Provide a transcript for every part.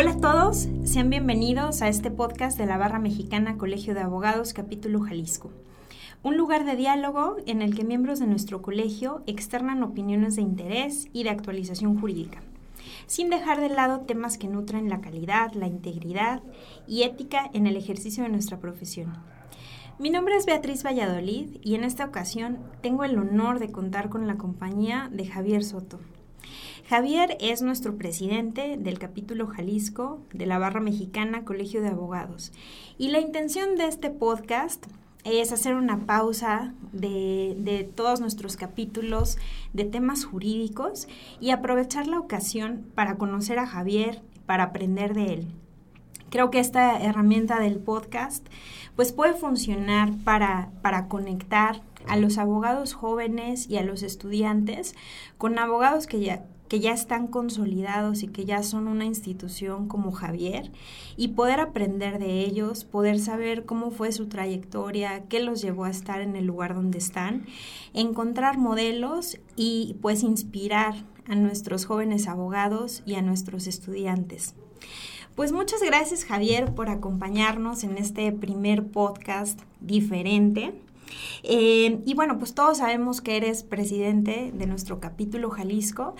Hola a todos, sean bienvenidos a este podcast de la Barra Mexicana Colegio de Abogados, capítulo Jalisco. Un lugar de diálogo en el que miembros de nuestro colegio externan opiniones de interés y de actualización jurídica, sin dejar de lado temas que nutren la calidad, la integridad y ética en el ejercicio de nuestra profesión. Mi nombre es Beatriz Valladolid y en esta ocasión tengo el honor de contar con la compañía de Javier Soto. Javier es nuestro presidente del capítulo Jalisco de la Barra Mexicana Colegio de Abogados. Y la intención de este podcast es hacer una pausa de, de, todos nuestros capítulos de temas jurídicos y aprovechar la ocasión para conocer a Javier, para aprender de él. Creo que esta herramienta del podcast pues puede funcionar para, para conectar a los abogados jóvenes y a los estudiantes con abogados que ya que ya están consolidados y que ya son una institución como Javier y poder aprender de ellos, poder saber cómo fue su trayectoria, qué los llevó a estar en el lugar donde están, encontrar modelos y pues inspirar a nuestros jóvenes abogados y a nuestros estudiantes. Pues muchas gracias Javier por acompañarnos en este primer podcast diferente. Eh, y bueno, pues todos sabemos que eres presidente de nuestro capítulo Jalisco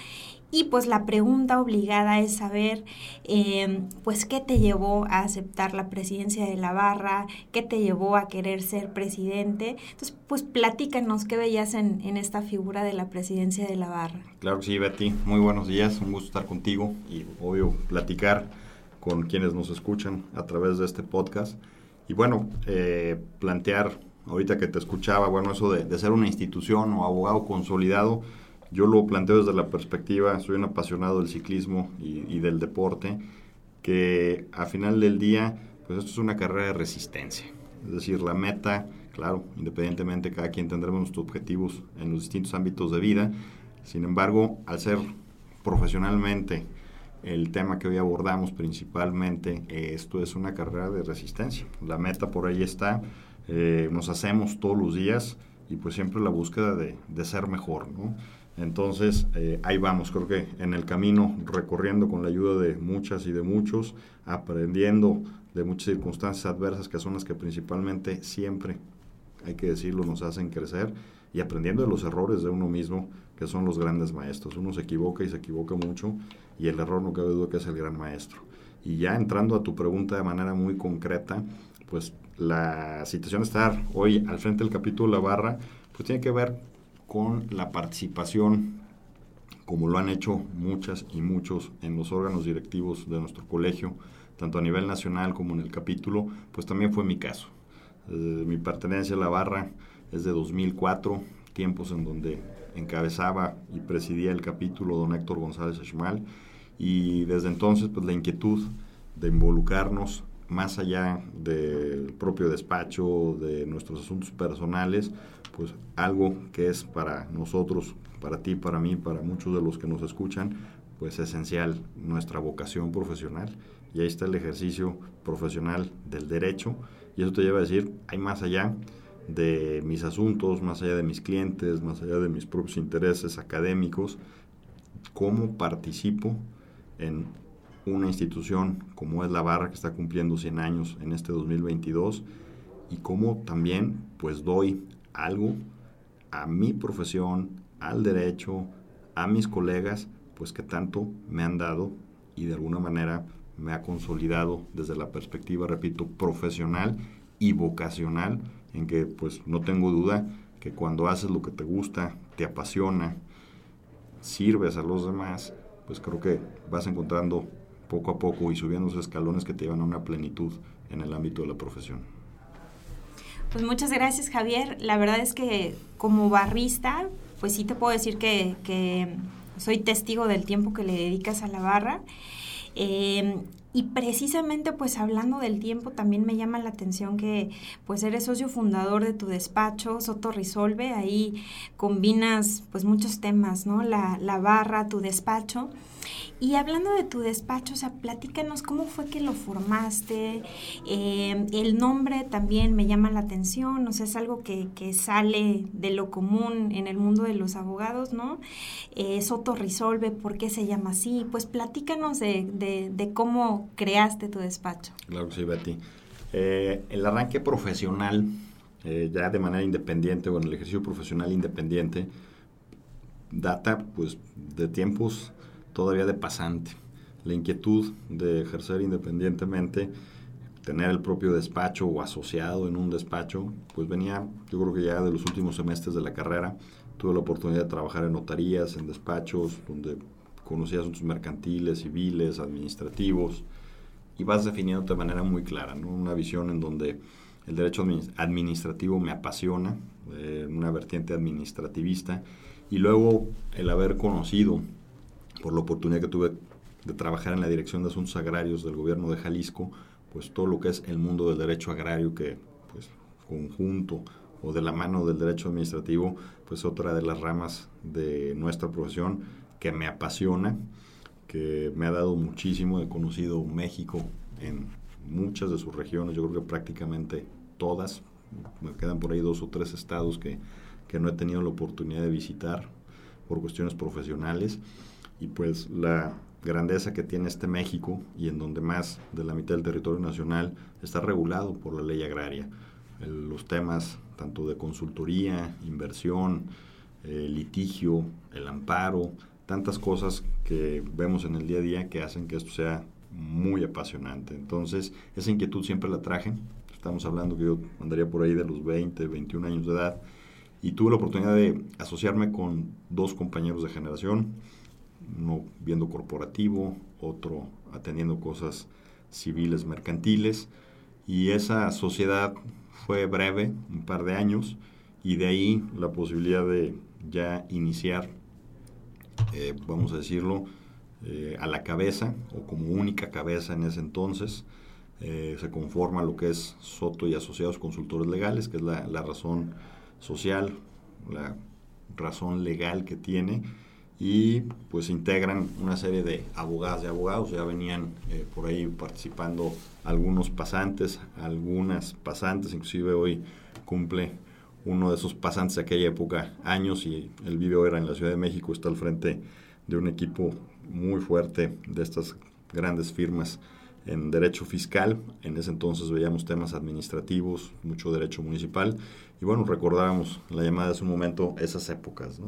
y pues la pregunta obligada es saber, eh, pues, ¿qué te llevó a aceptar la presidencia de la barra? ¿Qué te llevó a querer ser presidente? Entonces, pues, platícanos qué veías en, en esta figura de la presidencia de la barra. Claro que sí, Betty. Muy buenos días. Un gusto estar contigo y, obvio, platicar con quienes nos escuchan a través de este podcast. Y bueno, eh, plantear, ahorita que te escuchaba, bueno, eso de, de ser una institución o abogado consolidado, yo lo planteo desde la perspectiva, soy un apasionado del ciclismo y, del deporte, que a final del día, pues esto es una carrera de resistencia. Es decir, la meta, claro, independientemente cada quien tendremos nuestros objetivos en los distintos ámbitos de vida, sin embargo, al ser profesionalmente el tema que hoy abordamos principalmente, esto es una carrera de resistencia. La meta por ahí está, eh, nos hacemos todos los días y pues siempre la búsqueda de, ser mejor, ¿no? Entonces, eh, ahí vamos, creo que en el camino, recorriendo con la ayuda de muchas y de muchos, aprendiendo de muchas circunstancias adversas que son las que principalmente siempre, hay que decirlo, nos hacen crecer y aprendiendo de los errores de uno mismo, que son los grandes maestros. Uno se equivoca y se equivoca mucho y el error no cabe duda que es el gran maestro. Y ya entrando a tu pregunta de manera muy concreta, pues la situación de estar hoy al frente del capítulo La Barra, pues tiene que ver con la participación, como lo han hecho muchas y muchos en los órganos directivos de nuestro colegio, tanto a nivel nacional como en el capítulo, pues también fue mi caso. Eh, mi pertenencia a la barra es de 2004, tiempos en donde encabezaba y presidía el capítulo don Héctor González Ashmal, y desde entonces pues la inquietud de involucrarnos más allá del propio despacho, de nuestros asuntos personales, pues algo que es para nosotros, para ti, para mí, para muchos de los que nos escuchan, pues esencial, nuestra vocación profesional. Y ahí está el ejercicio profesional del derecho. Y eso te lleva a decir, hay más allá de mis asuntos, más allá de mis clientes, más allá de mis propios intereses académicos, cómo participo en una institución como es la Barra que está cumpliendo 100 años en este 2022 y cómo también pues doy algo a mi profesión, al derecho, a mis colegas, pues que tanto me han dado y de alguna manera me ha consolidado desde la perspectiva, repito, profesional y vocacional, en que pues no tengo duda que cuando haces lo que te gusta, te apasiona, sirves a los demás, pues creo que vas encontrando poco a poco y subiendo los escalones que te llevan a una plenitud en el ámbito de la profesión. Pues muchas gracias Javier. La verdad es que como barrista, pues sí te puedo decir que, soy testigo del tiempo que le dedicas a la barra. Eh, y precisamente pues hablando del tiempo también me llama la atención que pues eres socio fundador de tu despacho, Soto Resolve, ahí combinas pues muchos temas, ¿no? La, la barra, tu despacho. Y hablando de tu despacho, o sea, platícanos cómo fue que lo formaste, eh, el nombre también me llama la atención, o sea, es algo que, que sale de lo común en el mundo de los abogados, ¿no? Eh, Soto Resolve, ¿por qué se llama así? Pues platícanos de, de, de cómo creaste tu despacho. Claro que sí, Betty. Eh, el arranque profesional, eh, ya de manera independiente o en el ejercicio profesional independiente, data pues de tiempos todavía de pasante. La inquietud de ejercer independientemente, tener el propio despacho o asociado en un despacho, pues venía, yo creo que ya de los últimos semestres de la carrera, tuve la oportunidad de trabajar en notarías, en despachos, donde conocía asuntos mercantiles, civiles, administrativos, y vas definiendo de manera muy clara, ¿no? Una visión en donde el derecho administrativo me apasiona, eh, una vertiente administrativista, y luego el haber conocido, por la oportunidad que tuve de trabajar en la Dirección de Asuntos Agrarios del Gobierno de Jalisco, pues todo lo que es el mundo del derecho agrario que, pues, conjunto o de la mano del derecho administrativo, pues otra de las ramas de nuestra profesión que me apasiona que me ha dado muchísimo. He conocido México en muchas de sus regiones, yo creo que prácticamente todas. Me quedan por ahí dos o tres estados que, que no he tenido la oportunidad de visitar por cuestiones profesionales. Y pues la grandeza que tiene este México y en donde más de la mitad del territorio nacional está regulado por la ley agraria. los temas tanto de consultoría, inversión, eh, litigio, el amparo, tantas cosas que vemos en el día a día que hacen que esto sea muy apasionante. Entonces, esa inquietud siempre la traje. Estamos hablando que yo andaría por ahí de los 20, 21 años de edad y tuve la oportunidad de asociarme con dos compañeros de generación, uno viendo corporativo, otro atendiendo cosas civiles, mercantiles, y esa sociedad fue breve, un par de años, y de ahí la posibilidad de ya iniciar eh, vamos a decirlo, eh, a la cabeza o como única cabeza en ese entonces. Eh, se conforma lo que es Soto y Asociados Consultores Legales, que es la, razón social, la razón legal que tiene, y pues integran una serie de abogadas y abogados, ya venían por ahí participando algunos pasantes, algunas pasantes, inclusive hoy cumple uno de esos pasantes de aquella época, años, y el video era en la Ciudad de México, está al frente de un equipo muy fuerte de estas grandes firmas en derecho fiscal. En ese entonces veíamos temas administrativos, mucho derecho municipal, y bueno, recordábamos la llamada de un momento esas épocas.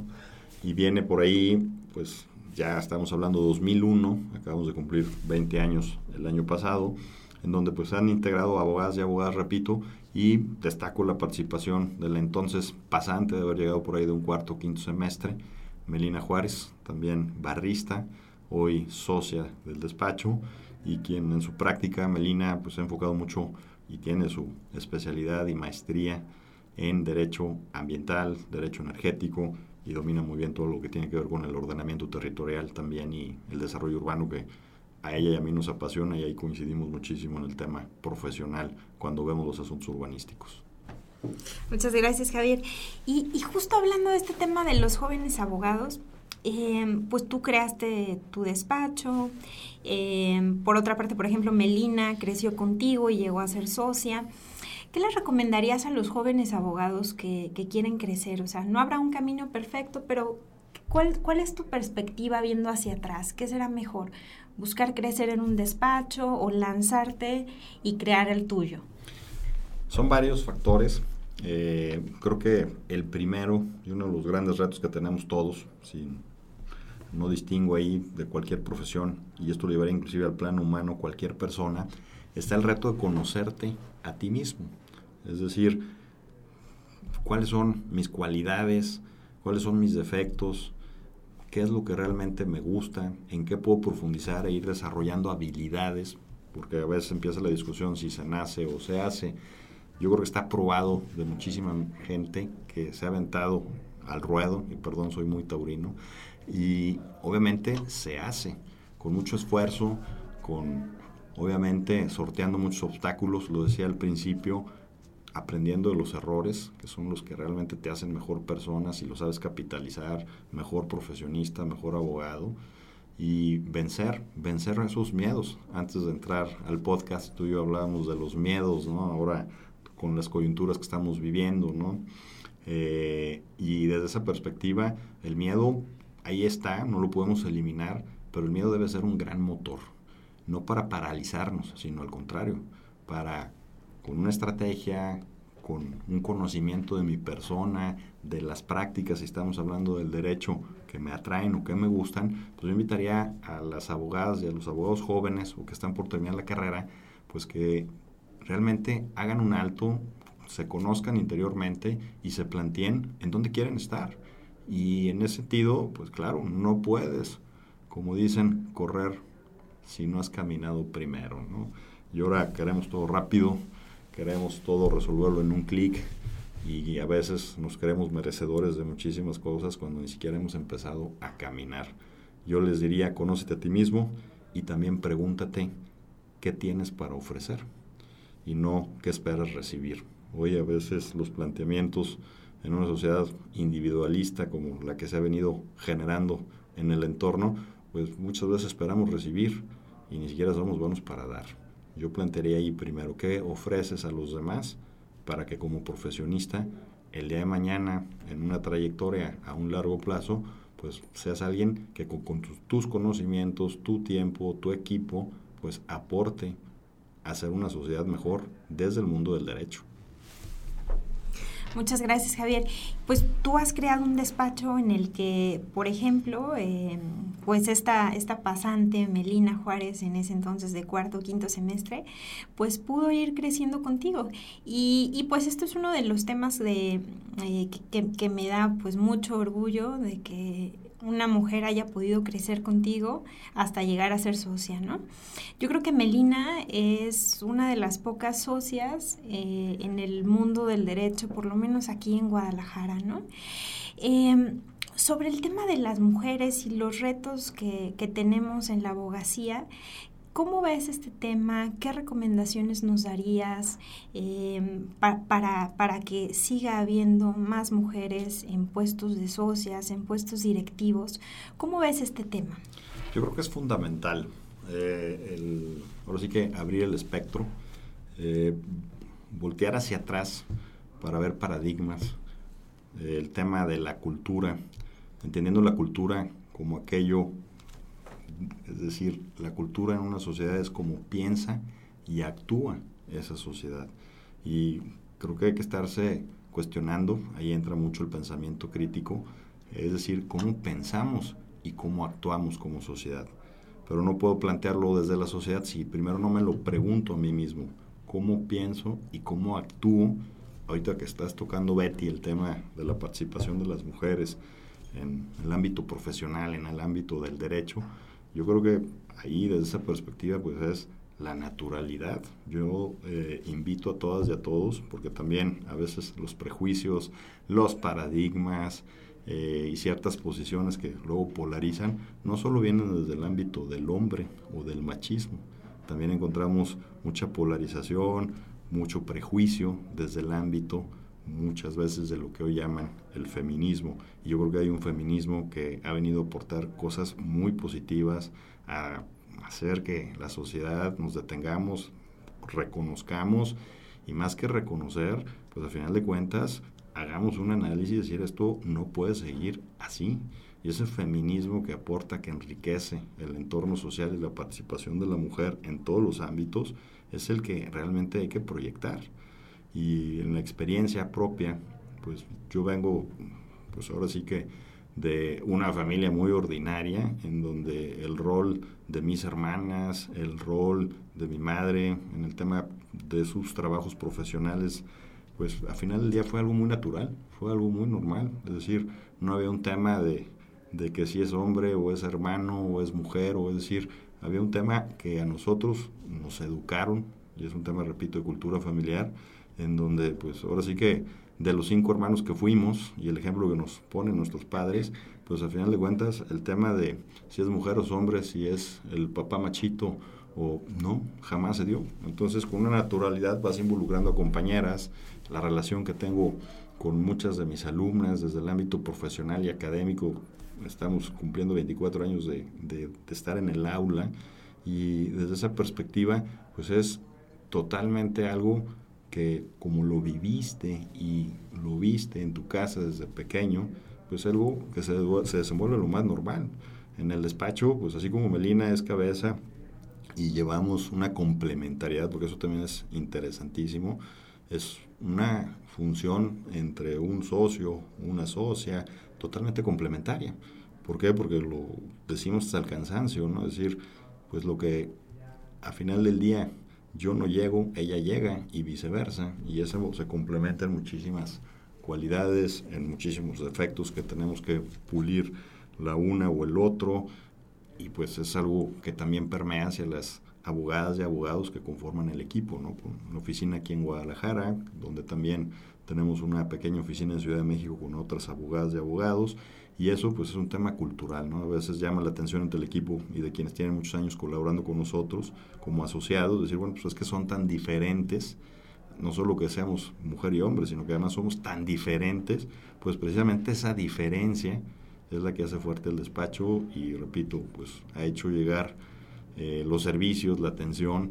Y viene por ahí, pues ya estamos hablando de 2001, acabamos de cumplir 20 años el año pasado, en donde pues han integrado abogadas y abogadas, repito, y destaco la participación de la entonces pasante de haber llegado por ahí de un cuarto o quinto semestre, Melina Juárez, también barrista, hoy socia del despacho y quien en su práctica, Melina, pues ha enfocado mucho y tiene su especialidad y maestría en derecho ambiental, derecho energético y domina muy bien todo lo que tiene que ver con el ordenamiento territorial también y el desarrollo urbano que a ella y a mí nos apasiona y ahí coincidimos muchísimo en el tema profesional cuando vemos los asuntos urbanísticos. Muchas gracias, Javier. Y, justo hablando de este tema de los jóvenes abogados, em, pues tú creaste tu despacho. Em, por otra parte, por ejemplo, Melina creció contigo y llegó a ser socia. ¿Qué les recomendarías a los jóvenes abogados que, que quieren crecer? O sea, no habrá un camino perfecto, pero ¿cuál, ¿cuál es tu perspectiva viendo hacia atrás? ¿Qué será mejor? Buscar crecer en un despacho o lanzarte y crear el tuyo? Son varios factores. Eh, creo que el primero y uno de los grandes retos que tenemos todos, sin, no distingo ahí de cualquier profesión, y esto lo llevaría inclusive al plano humano, cualquier persona, está el reto de conocerte a ti mismo. Es decir, cuáles son mis cualidades, cuáles son mis defectos, qué es lo que realmente me gusta, en qué puedo profundizar e ir desarrollando habilidades, porque a veces empieza la discusión si se nace o se hace. Yo creo que está probado de muchísima gente que se ha aventado al ruedo, y perdón, soy muy taurino, y obviamente se hace con mucho esfuerzo, con obviamente sorteando muchos obstáculos, lo decía al principio, aprendiendo de los errores, que son los que realmente te hacen mejor persona, si lo sabes capitalizar, mejor profesionista, mejor abogado, y vencer, vencer esos miedos. Antes de entrar al podcast, tú y yo hablábamos de los miedos, ¿no? Ahora con las coyunturas que estamos viviendo, ¿no? Eh, y desde esa perspectiva, el miedo ahí está, no lo podemos eliminar, pero el miedo debe ser un gran motor. no para paralizarnos, sino al contrario, para con una estrategia, con un conocimiento de mi persona, de las prácticas, si estamos hablando del derecho que me atraen o que me gustan, pues yo invitaría a las abogadas y a los abogados jóvenes o que están por terminar la carrera, pues que realmente hagan un alto, se conozcan interiormente y se planteen en dónde quieren estar. Y en ese sentido, pues claro, no puedes, como dicen, correr si no has caminado primero, ¿no? Y ahora queremos todo rápido, queremos todo resolverlo en un clic y a veces nos creemos merecedores de muchísimas cosas cuando ni siquiera hemos empezado a caminar. Yo les diría, conócete a ti mismo y también pregúntate qué tienes para ofrecer y no qué esperas recibir. Hoy a veces los planteamientos en una sociedad individualista como la que se ha venido generando en el entorno, pues muchas veces esperamos recibir y ni siquiera somos buenos para dar. Yo plantearía ahí primero, ¿qué ofreces a los demás para que como profesionista el día de mañana en una trayectoria a un largo plazo, pues seas alguien que con, tus, conocimientos, tu tiempo, tu equipo, pues aporte a hacer una sociedad mejor desde el mundo del derecho. Muchas gracias, Javier. Pues tú has creado un despacho en el que, por ejemplo, eh, pues esta, esta pasante, Melina Juárez, en ese entonces de cuarto o quinto semestre, pues pudo ir creciendo contigo. Y, y pues esto es uno de los temas de, eh, que, que, me da pues mucho orgullo de que una mujer haya podido crecer contigo hasta llegar a ser socia, ¿no? Yo creo que Melina es una de las pocas socias eh, en el mundo del derecho, por lo menos aquí en Guadalajara, ¿no? Em, sobre el tema de las mujeres y los retos que, que tenemos en la abogacía, ¿Cómo ves este tema? ¿Qué recomendaciones nos darías em, para, para, que siga habiendo más mujeres en puestos de socias, en puestos directivos? ¿Cómo ves este tema? Yo creo que es fundamental. Eh, ahora sí que abrir el espectro, eh, voltear hacia atrás para ver paradigmas, el tema de la cultura, entendiendo la cultura como aquello es decir, la cultura en una sociedad es como piensa y actúa esa sociedad. Y creo que hay que estarse cuestionando, ahí entra mucho el pensamiento crítico, es decir, cómo pensamos y cómo actuamos como sociedad. Pero no puedo plantearlo desde la sociedad si primero no me lo pregunto a mí mismo, cómo pienso y cómo actúo. Ahorita que estás tocando, Betty, el tema de la participación de las mujeres en el ámbito profesional, en el ámbito del derecho, yo creo que ahí desde esa perspectiva pues es la naturalidad. Yo eh, invito a todas y a todos, porque también a veces los prejuicios, los paradigmas eh, y ciertas posiciones que luego polarizan, no solo vienen desde el ámbito del hombre o del machismo, también encontramos mucha polarización, mucho prejuicio desde el ámbito muchas veces de lo que hoy llaman el feminismo. Y yo creo que hay un feminismo que ha venido a aportar cosas muy positivas, a hacer que la sociedad nos detengamos, reconozcamos y más que reconocer, pues al final de cuentas hagamos un análisis y decir esto no puede seguir así. Y ese feminismo que aporta, que enriquece el entorno social y la participación de la mujer en todos los ámbitos, es el que realmente hay que proyectar y en la experiencia propia, pues yo vengo, pues ahora sí que de una familia muy ordinaria, en donde el rol de mis hermanas, el rol de mi madre en el tema de sus trabajos profesionales, pues al final del día fue algo muy natural, fue algo muy normal, es decir, no había un tema de, de que si es hombre o es hermano o es mujer, o es decir, había un tema que a nosotros nos educaron, y es un tema, repito, de cultura familiar, en donde pues ahora sí que de los cinco hermanos que fuimos y el ejemplo que nos ponen nuestros padres, pues al final de cuentas el tema de si es mujer o hombre, si es el papá machito o no, jamás se dio. Entonces con una naturalidad vas involucrando a compañeras, la relación que tengo con muchas de mis alumnas desde el ámbito profesional y académico, estamos cumpliendo 24 años de, de, de estar en el aula y desde esa perspectiva pues es totalmente algo que como lo viviste y lo viste en tu casa desde pequeño, pues algo que se, se desenvuelve lo más normal. En el despacho, pues así como Melina es cabeza, y llevamos una complementariedad, porque eso también es interesantísimo, es una función entre un socio, una socia, totalmente complementaria. ¿Por qué? Porque lo decimos hasta el cansancio, ¿no? Es decir, pues lo que a final del día yo no llego, ella llega y viceversa, y eso se complementa en muchísimas cualidades, en muchísimos defectos que tenemos que pulir la una o el otro, y pues es algo que también permea hacia las abogadas y abogados que conforman el equipo, ¿no? Una oficina aquí en Guadalajara, donde también tenemos una pequeña oficina en Ciudad de México con otras abogadas y abogados, y eso pues es un tema cultural, ¿no? A veces llama la atención entre el equipo y de quienes tienen muchos años colaborando con nosotros como asociados, decir, bueno, pues es que son tan diferentes, no solo que seamos mujer y hombre, sino que además somos tan diferentes, pues precisamente esa diferencia es la que hace fuerte el despacho y repito, pues ha hecho llegar eh, los servicios, la atención,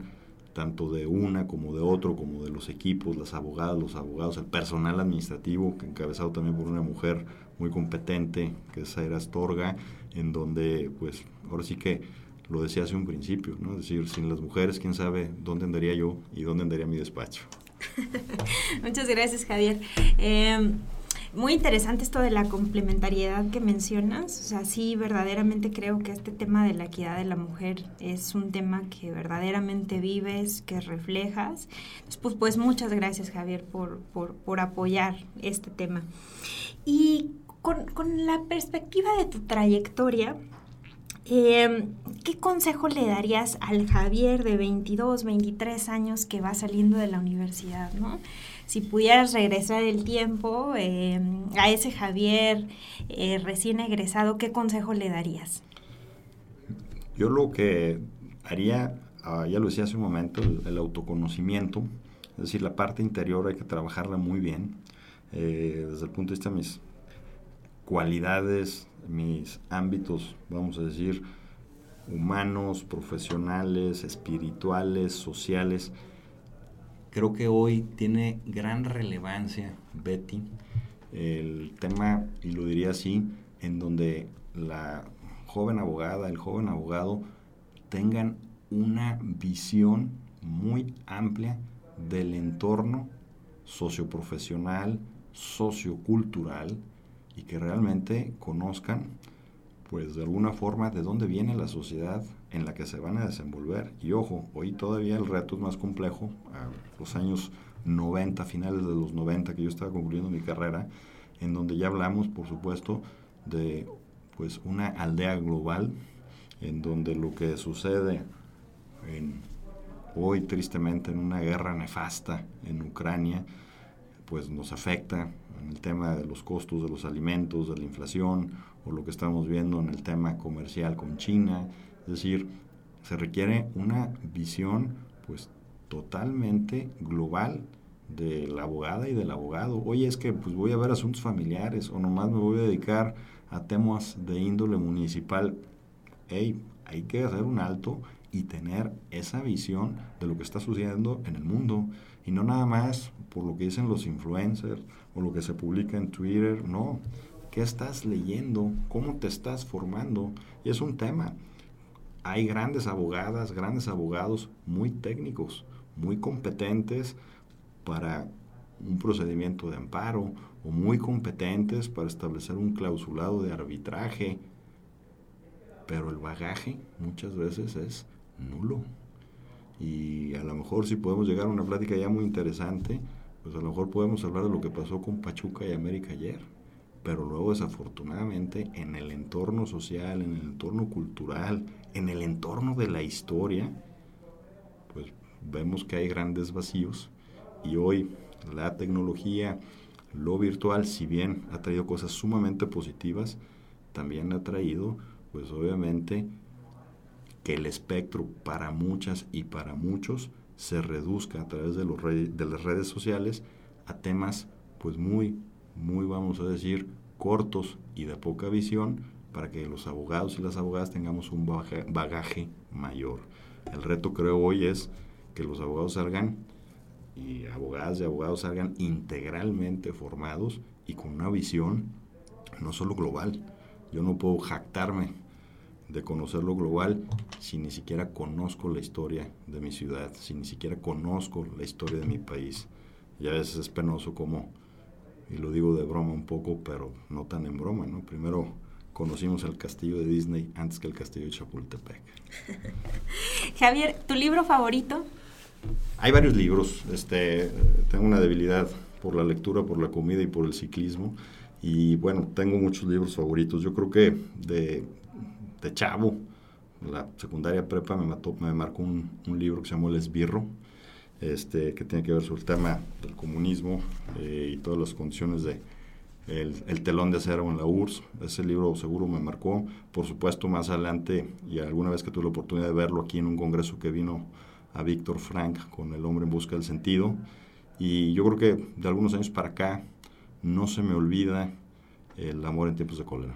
tanto de una como de otro, como de los equipos, las abogadas, los abogados, el personal administrativo, que encabezado también por una mujer muy competente, que es Aira Astorga, en donde, pues, ahora sí que lo decía hace un principio, ¿no? Es decir, sin las mujeres, quién sabe dónde andaría yo y dónde andaría mi despacho. Muchas gracias, Javier. Eh, muy interesante esto de la complementariedad que mencionas. O sea, sí, verdaderamente creo que este tema de la equidad de la mujer es un tema que verdaderamente vives, que reflejas. Pues, pues muchas gracias, Javier, por, por, apoyar este tema. Y con, con, la perspectiva de tu trayectoria, eh, ¿qué consejo le darías al Javier de 22, 23 años que va saliendo de la universidad? ¿no? Si pudieras regresar el tiempo em, a ese Javier eh, recién egresado, ¿qué consejo le darías? Yo lo que haría, ah, ya lo decía hace un momento, el, autoconocimiento, es decir, la parte interior hay que trabajarla muy bien, eh, desde el punto de vista de mis cualidades, mis ámbitos, vamos a decir, humanos, profesionales, espirituales, sociales, Creo que hoy tiene gran relevancia, Betty, el tema, y lo diría así, en donde la joven abogada, el joven abogado tengan una visión muy amplia del entorno socioprofesional, sociocultural y que realmente conozcan pues de alguna forma de dónde viene la sociedad en la que se van a desenvolver. Y ojo, hoy todavía el reto es más complejo. A los años 90, finales de los 90, que yo estaba concluyendo mi carrera, en donde ya hablamos, por supuesto, de pues una aldea global, en donde lo que sucede hoy tristemente en una guerra nefasta en Ucrania, pues nos afecta en el tema de los costos de los alimentos, de la inflación, o lo que estamos viendo en el tema comercial con China. Es decir, se requiere una visión pues totalmente global de la abogada y del abogado. Oye, es que pues voy a ver asuntos familiares o nomás me voy a dedicar a temas de índole municipal. Hey, hay que hacer un alto y tener esa visión de lo que está sucediendo en el mundo y no nada más por lo que dicen los influencers o lo que se publica en Twitter, no, ¿Qué estás leyendo? ¿Cómo te estás formando? Y es un tema. Hay grandes abogadas, grandes abogados muy técnicos, muy competentes para un procedimiento de amparo o muy competentes para establecer un clausulado de arbitraje. Pero el bagaje muchas veces es nulo. Y a lo mejor si podemos llegar a una plática ya muy interesante, pues a lo mejor podemos hablar de lo que pasó con Pachuca y América ayer pero luego desafortunadamente en el entorno social, en el entorno cultural, en el entorno de la historia, pues vemos que hay grandes vacíos y hoy la tecnología, lo virtual, si bien ha traído cosas sumamente positivas, también ha traído, pues obviamente, que el espectro para muchas y para muchos se reduzca a través de, los de las redes sociales a temas pues muy muy, vamos a decir, cortos y de poca visión para que los abogados y las abogadas tengamos un bagaje mayor. El reto creo hoy es que los abogados salgan y abogadas y abogados salgan integralmente formados y con una visión no solo global. Yo no puedo jactarme de conocer lo global si ni siquiera conozco la historia de mi ciudad, si ni siquiera conozco la historia de mi país. Y a veces es penoso como, y lo digo de broma un poco, pero no tan en broma, ¿no? Primero conocimos el castillo de Disney antes que el castillo de Chapultepec. Javier, ¿tu libro favorito? Hay varios libros. Este, tengo una debilidad por la lectura, por la comida y por el ciclismo. Y bueno, tengo muchos libros favoritos. Yo creo que de, de chavo, la secundaria prepa, me, mató, me marcó un, libro que se llamó El Esbirro, este, que tiene que ver sobre el tema del comunismo eh, y todas las condiciones de el, telón de acero en la URSS. Ese libro seguro me marcó. Por supuesto, más adelante, y alguna vez que tuve la oportunidad de verlo aquí en un congreso que vino a Víctor Frank con El hombre en busca del sentido. Y yo creo que de algunos años para acá no se me olvida el amor en tiempos de cólera.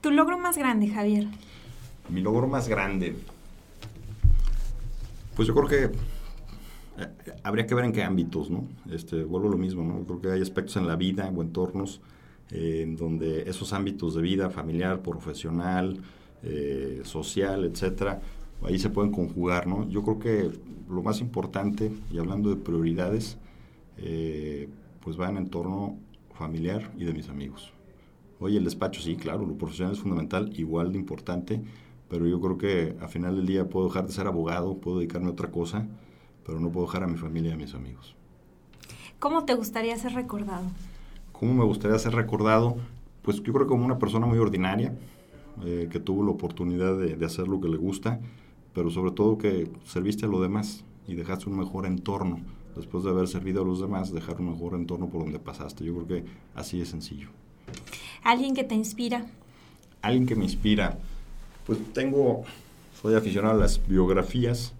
¿Tu logro más grande, Javier? Mi logro más grande. Pues yo creo que habría que ver en qué ámbitos, ¿no? Este, vuelvo a lo mismo, ¿no? Creo que hay aspectos en la vida o entornos eh, en donde esos ámbitos de vida, familiar, profesional, eh, social, etcétera, ahí se pueden conjugar, ¿no? Yo creo que lo más importante, y hablando de prioridades, pues va en entorno familiar y de mis amigos. Oye, el despacho, sí, claro, lo profesional es fundamental, igual de importante, pero yo creo que a final del día puedo dejar de ser abogado, puedo dedicarme a otra cosa, pero no puedo dejar a mi familia y a mis amigos. ¿Cómo te gustaría ser recordado? ¿Cómo me gustaría ser recordado? Pues yo creo que como una persona muy ordinaria, eh, que tuvo la oportunidad de, de, hacer lo que le gusta, pero sobre todo que serviste a los demás y dejaste un mejor entorno. Después de haber servido a los demás, dejar un mejor entorno por donde pasaste. Yo creo que así es sencillo. ¿Alguien que te inspira? Alguien que me inspira. Pues tengo, soy aficionado a las biografías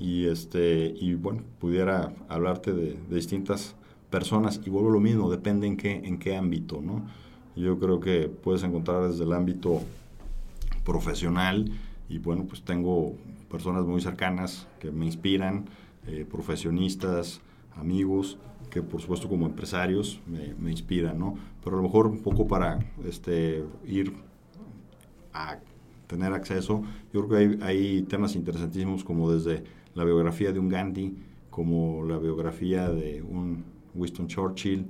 y este y bueno pudiera hablarte de, distintas personas. Y vuelvo lo mismo depende en qué en qué ámbito no yo creo que puedes encontrar desde el ámbito profesional y bueno pues tengo personas muy cercanas que me inspiran eh, profesionistas amigos que por supuesto como empresarios me, me, inspiran no pero a lo mejor un poco para este ir a tener acceso yo creo que hay, hay temas interesantísimos como desde la biografía de un Gandhi, como la biografía de un Winston Churchill.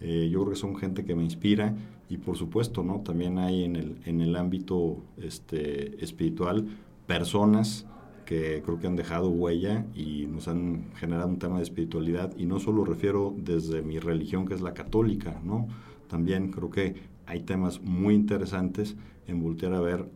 Eh, yo creo que son gente que me inspira y por supuesto, ¿no? También hay en el, en el ámbito este, espiritual personas que creo que han dejado huella y nos han generado un tema de espiritualidad y no solo refiero desde mi religión que es la católica, ¿no? También creo que hay temas muy interesantes en voltear a ver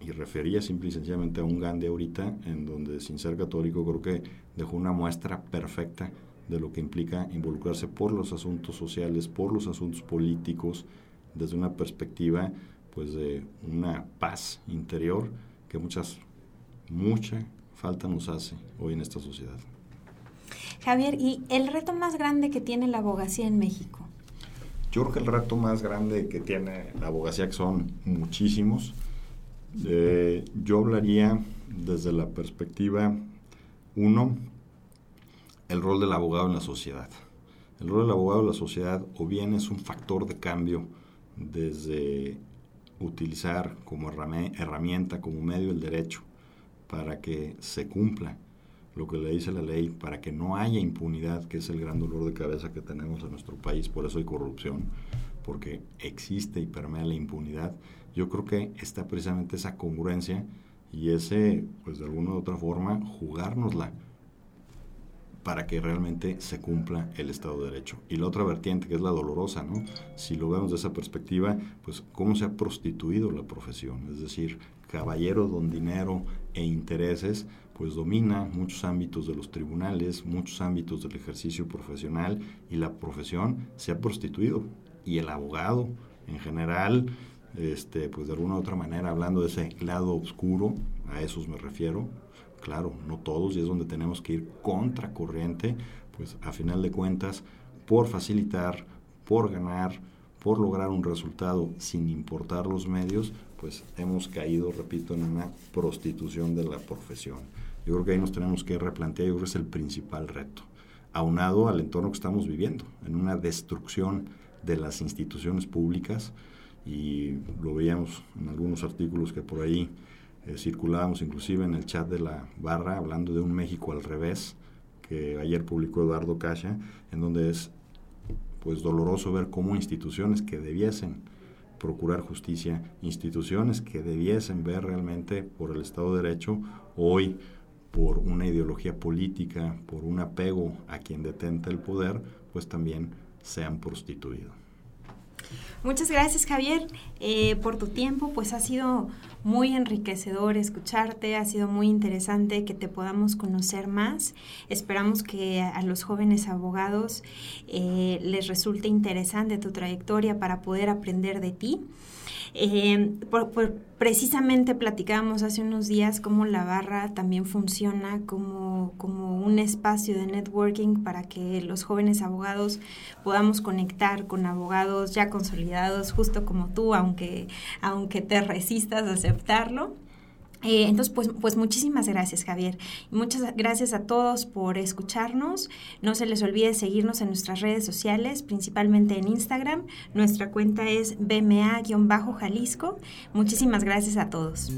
y refería simple y sencillamente a un Gandhi ahorita, en donde sin ser católico creo que dejó una muestra perfecta de lo que implica involucrarse por los asuntos sociales, por los asuntos políticos, desde una perspectiva pues de una paz interior que muchas, mucha falta nos hace hoy en esta sociedad. Javier, ¿y el reto más grande que tiene la abogacía en México? Yo creo que el reto más grande que tiene la abogacía, que son muchísimos, eh, yo hablaría desde la perspectiva, uno, el rol del abogado en la sociedad. El rol del abogado en la sociedad o bien es un factor de cambio desde utilizar como herramienta, como medio el derecho para que se cumpla lo que le dice la ley, para que no haya impunidad, que es el gran dolor de cabeza que tenemos en nuestro país, por eso hay corrupción, porque existe y permea la impunidad yo creo que está precisamente esa congruencia y ese, pues de alguna u otra forma, jugárnosla para que realmente se cumpla el Estado de Derecho. Y la otra vertiente, que es la dolorosa, ¿no? Si lo vemos de esa perspectiva, pues cómo se ha prostituido la profesión. Es decir, caballero don dinero e intereses, pues domina muchos ámbitos de los tribunales, muchos ámbitos del ejercicio profesional y la profesión se ha prostituido. Y el abogado, en general, este, pues de alguna u otra manera, hablando de ese lado oscuro, a esos me refiero, claro, no todos, y es donde tenemos que ir contra corriente, pues a final de cuentas, por facilitar, por ganar, por lograr un resultado sin importar los medios, pues hemos caído, repito, en una prostitución de la profesión. Yo creo que ahí nos tenemos que replantear, yo creo que es el principal reto, aunado al entorno que estamos viviendo, en una destrucción de las instituciones públicas, y lo veíamos en algunos artículos que por ahí eh, circulábamos inclusive en el chat de la barra hablando de un México al revés que ayer publicó Eduardo Cacha, en donde es pues doloroso ver cómo instituciones que debiesen procurar justicia, instituciones que debiesen ver realmente por el Estado de Derecho, hoy por una ideología política, por un apego a quien detenta el poder, pues también se han prostituido. Muchas gracias Javier eh, por tu tiempo, pues ha sido muy enriquecedor escucharte, ha sido muy interesante que te podamos conocer más. Esperamos que a los jóvenes abogados eh, les resulte interesante tu trayectoria para poder aprender de ti. Eh, precisamente platicábamos hace unos días cómo la barra también funciona como, como un espacio de networking para que los jóvenes abogados podamos conectar con abogados ya consolidados, justo como tú, aunque, aunque te resistas a aceptarlo. Eh, entonces, pues, pues muchísimas gracias, Javier. Muchas gracias a todos por escucharnos. No se les olvide seguirnos en nuestras redes sociales, principalmente en Instagram. Nuestra cuenta es bma-jalisco. Muchísimas gracias a todos.